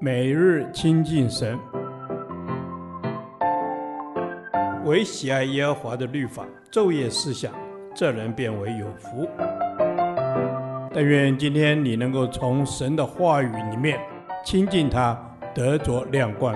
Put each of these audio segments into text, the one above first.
每日亲近神，唯喜爱耶和华的律法，昼夜思想，这人便为有福。但愿今天你能够从神的话语里面亲近他，得着亮光。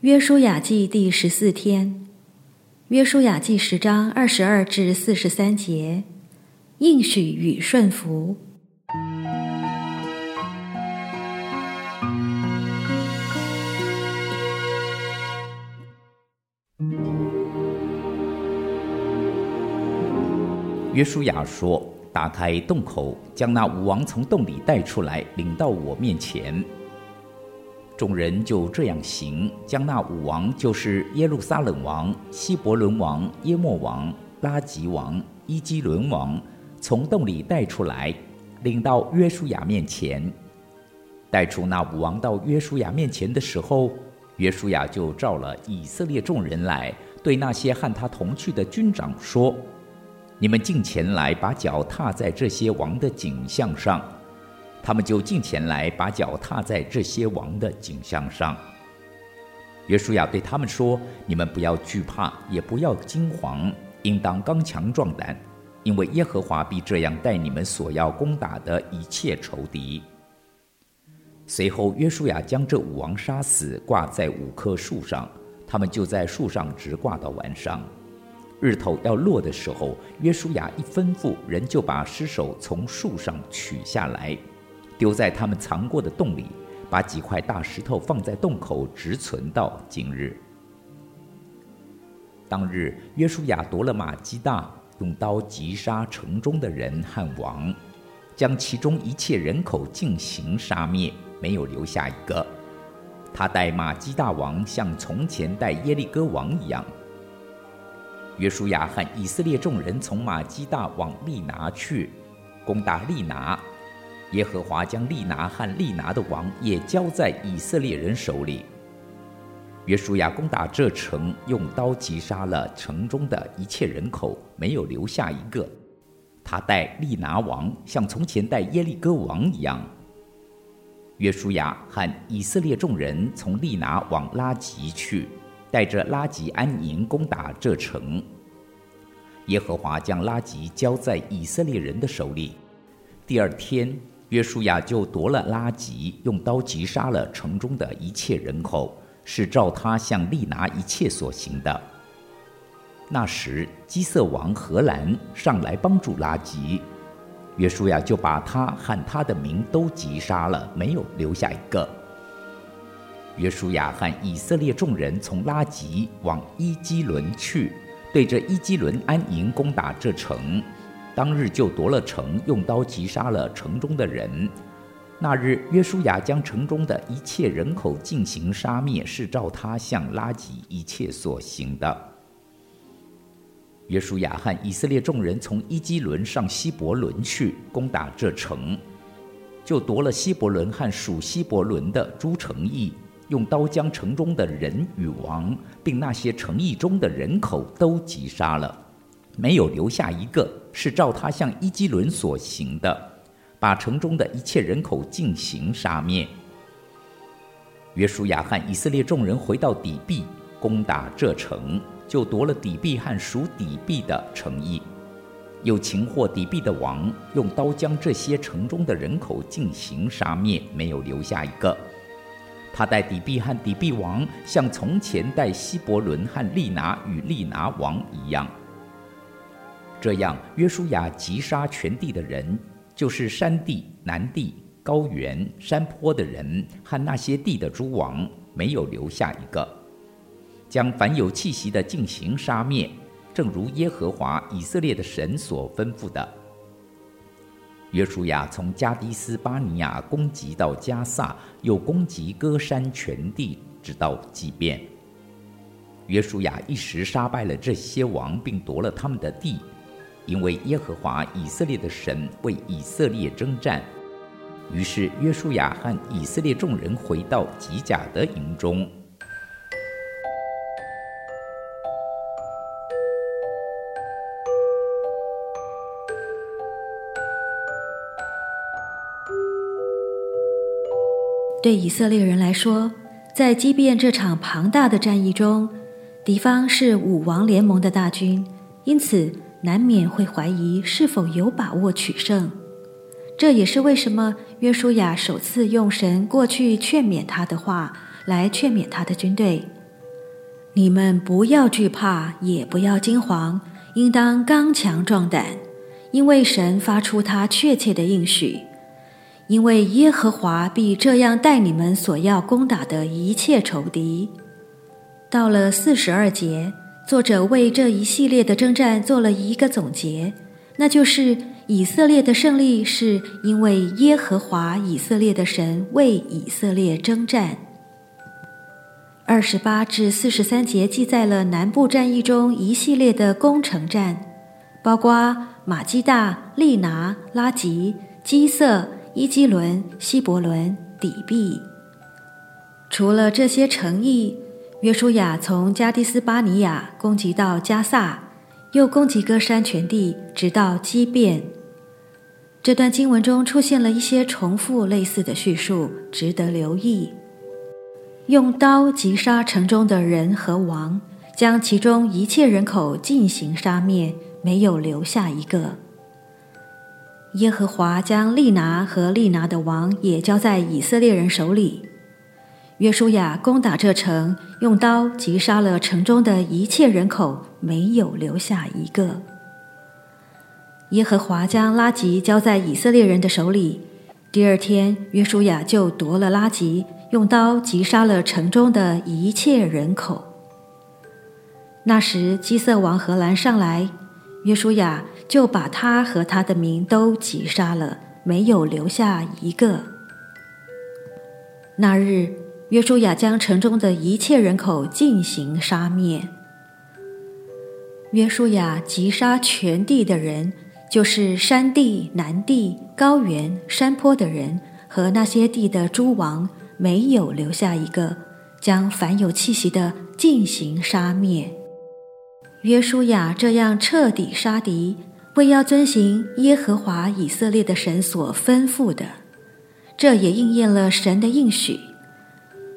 约书亚记第十四天，约书亚记十章二十二至四十三节，应许与顺服。约书亚说：“打开洞口，将那五王从洞里带出来，领到我面前。”众人就这样行，将那五王，就是耶路撒冷王、希伯伦王、耶末王、拉吉王、伊基伦王，从洞里带出来，领到约书亚面前。带出那五王到约书亚面前的时候，约书亚就召了以色列众人来，对那些和他同去的军长说。你们近前来，把脚踏在这些王的景象上。他们就近前来，把脚踏在这些王的景象上。约书亚对他们说：“你们不要惧怕，也不要惊惶，应当刚强壮胆，因为耶和华必这样待你们所要攻打的一切仇敌。”随后，约书亚将这五王杀死，挂在五棵树上，他们就在树上直挂到晚上。日头要落的时候，约书亚一吩咐，人就把尸首从树上取下来，丢在他们藏过的洞里，把几块大石头放在洞口，直存到今日。当日，约书亚夺了玛基大，用刀击杀城中的人和王，将其中一切人口尽行杀灭，没有留下一个。他待玛基大王像从前待耶利哥王一样。约书亚和以色列众人从玛基大往利拿去，攻打利拿。耶和华将利拿和利拿的王也交在以色列人手里。约书亚攻打这城，用刀击杀了城中的一切人口，没有留下一个。他待利拿王像从前待耶利哥王一样。约书亚和以色列众人从利拿往拉吉去。带着拉吉安营攻打这城，耶和华将拉吉交在以色列人的手里。第二天，约书亚就夺了拉吉，用刀击杀了城中的一切人口，是照他向利拿一切所行的。那时，基色王荷兰上来帮助拉吉，约书亚就把他和他的民都击杀了，没有留下一个。约书亚和以色列众人从拉吉往伊基伦去，对着伊基伦安营攻打这城。当日就夺了城，用刀击杀了城中的人。那日约书亚将城中的一切人口进行杀灭，是照他向拉吉一切所行的。约书亚和以色列众人从伊基伦上希伯伦去，攻打这城，就夺了希伯伦和属希伯伦的诸城邑。用刀将城中的人与王，并那些城邑中的人口都击杀了，没有留下一个，是照他向伊基伦所行的，把城中的一切人口进行杀灭。约书亚和以色列众人回到底璧，攻打这城，就夺了底璧和属底璧的城邑，又擒获底璧的王，用刀将这些城中的人口进行杀灭，没有留下一个。他带底璧和底璧王，像从前带希伯伦和利拿与利拿王一样。这样，约书亚击杀全地的人，就是山地、南地、高原、山坡的人和那些地的诸王，没有留下一个，将凡有气息的进行杀灭，正如耶和华以色列的神所吩咐的。约书亚从加低斯巴尼亚攻击到加萨，又攻击歌山全地，直到基遍。约书亚一时杀败了这些王，并夺了他们的地，因为耶和华以色列的神为以色列征战。于是约书亚和以色列众人回到吉甲的营中。对以色列人来说，在基遍这场庞大的战役中，敌方是五王联盟的大军，因此难免会怀疑是否有把握取胜。这也是为什么约书亚首次用神过去劝勉他的话来劝勉他的军队：“你们不要惧怕，也不要惊惶，应当刚强壮胆，因为神发出他确切的应许，因为耶和华必这样待你们所要攻打的一切仇敌。”到了四十二节，作者为这一系列的征战做了一个总结，那就是以色列的胜利是因为耶和华以色列的神为以色列征战。二十八至四十三节记载了南部战役中一系列的攻城战，包括马基大、利拿、拉吉、基色、伊基伦、希伯伦、底壁。除了这些城邑，约书亚从加低斯巴尼亚攻击到加萨，又攻击歌山全地，直到基遍。这段经文中出现了一些重复类似的叙述，值得留意。用刀击杀城中的人和王，将其中一切人口进行杀灭，没有留下一个。耶和华将利拿和利拿的王也交在以色列人手里。约书亚攻打这城，用刀击杀了城中的一切人口，没有留下一个。耶和华将拉吉交在以色列人的手里。第二天，约书亚就夺了拉吉，用刀击杀了城中的一切人口。那时，基色王荷兰上来，约书亚就把他和他的民都击杀了，没有留下一个。那日。约书亚将城中的一切人口进行杀灭。约书亚击杀全地的人，就是山地、南地、高原、山坡的人和那些地的诸王，没有留下一个，将凡有气息的进行杀灭。约书亚这样彻底杀敌，为要遵行耶和华以色列的神所吩咐的，这也应验了神的应许。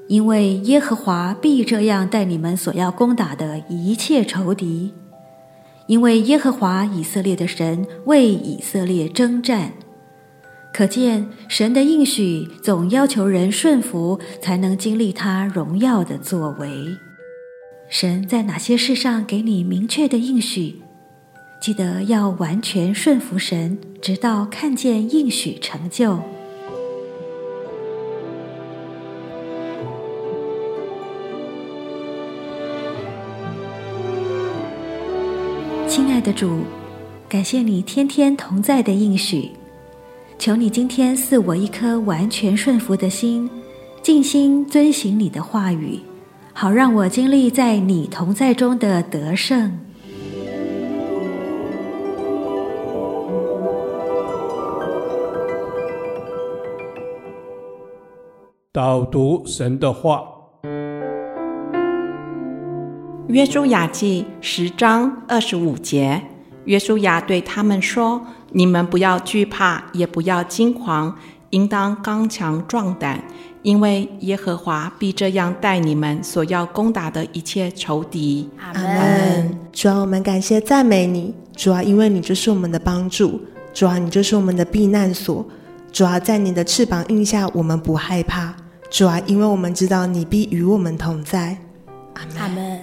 因为耶和华必这样待你们所要攻打的一切仇敌，因为耶和华以色列的神为以色列征战，可见神的应许总要求人顺服，才能经历他荣耀的作为。神在哪些事上给你明确的应许？记得要完全顺服神，直到看见应许成就。亲爱的主，感谢你天天同在的应许，求你今天赐我一颗完全顺服的心，尽心遵行你的话语，好让我经历在你同在中的得胜。导读神的话。约书亚记十章二十五节，约书亚对他们说：“你们不要惧怕，也不要惊惶，应当刚强壮胆，因为耶和华必这样待你们所要攻打的一切仇敌。”阿门。主啊，我们感谢赞美你，主啊，因为你就是我们的帮助，主啊，你就是我们的避难所，主啊，在你的翅膀荫下，我们不害怕，主啊，因为我们知道你必与我们同在。阿门。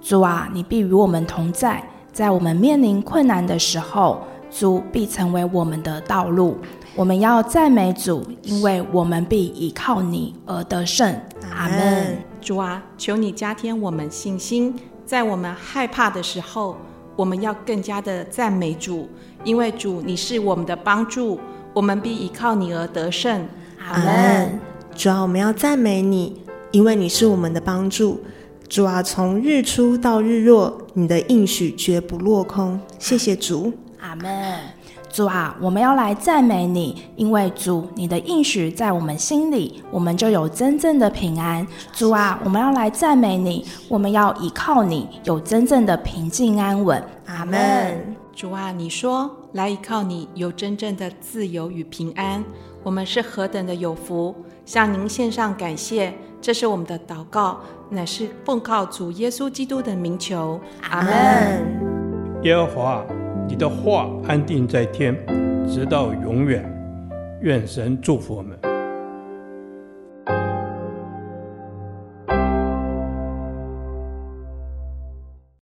主啊，你必与我们同在，在我们面临困难的时候，主必成为我们的道路。我们要赞美主，因为我们必依靠你而得胜。阿门。主啊，求你加添我们信心，在我们害怕的时候，我们要更加的赞美主，因为主你是我们的帮助，我们必依靠你而得胜。阿门。主啊，我们要赞美你，因为你是我们的帮助。主啊，从日出到日落，你的应许绝不落空。谢谢主，阿门。主啊，我们要来赞美你，因为主，你的应许在我们心里，我们就有真正的平安。主啊，我们要来赞美你，我们要依靠你，有真正的平静安稳。阿门。主啊，你说来依靠你有真正的自由与平安，我们是何等的有福！向您献上感谢，这是我们的祷告，乃是奉靠主耶稣基督的名求。阿门。耶和华，你的话安定在天，直到永远。愿神祝福我们。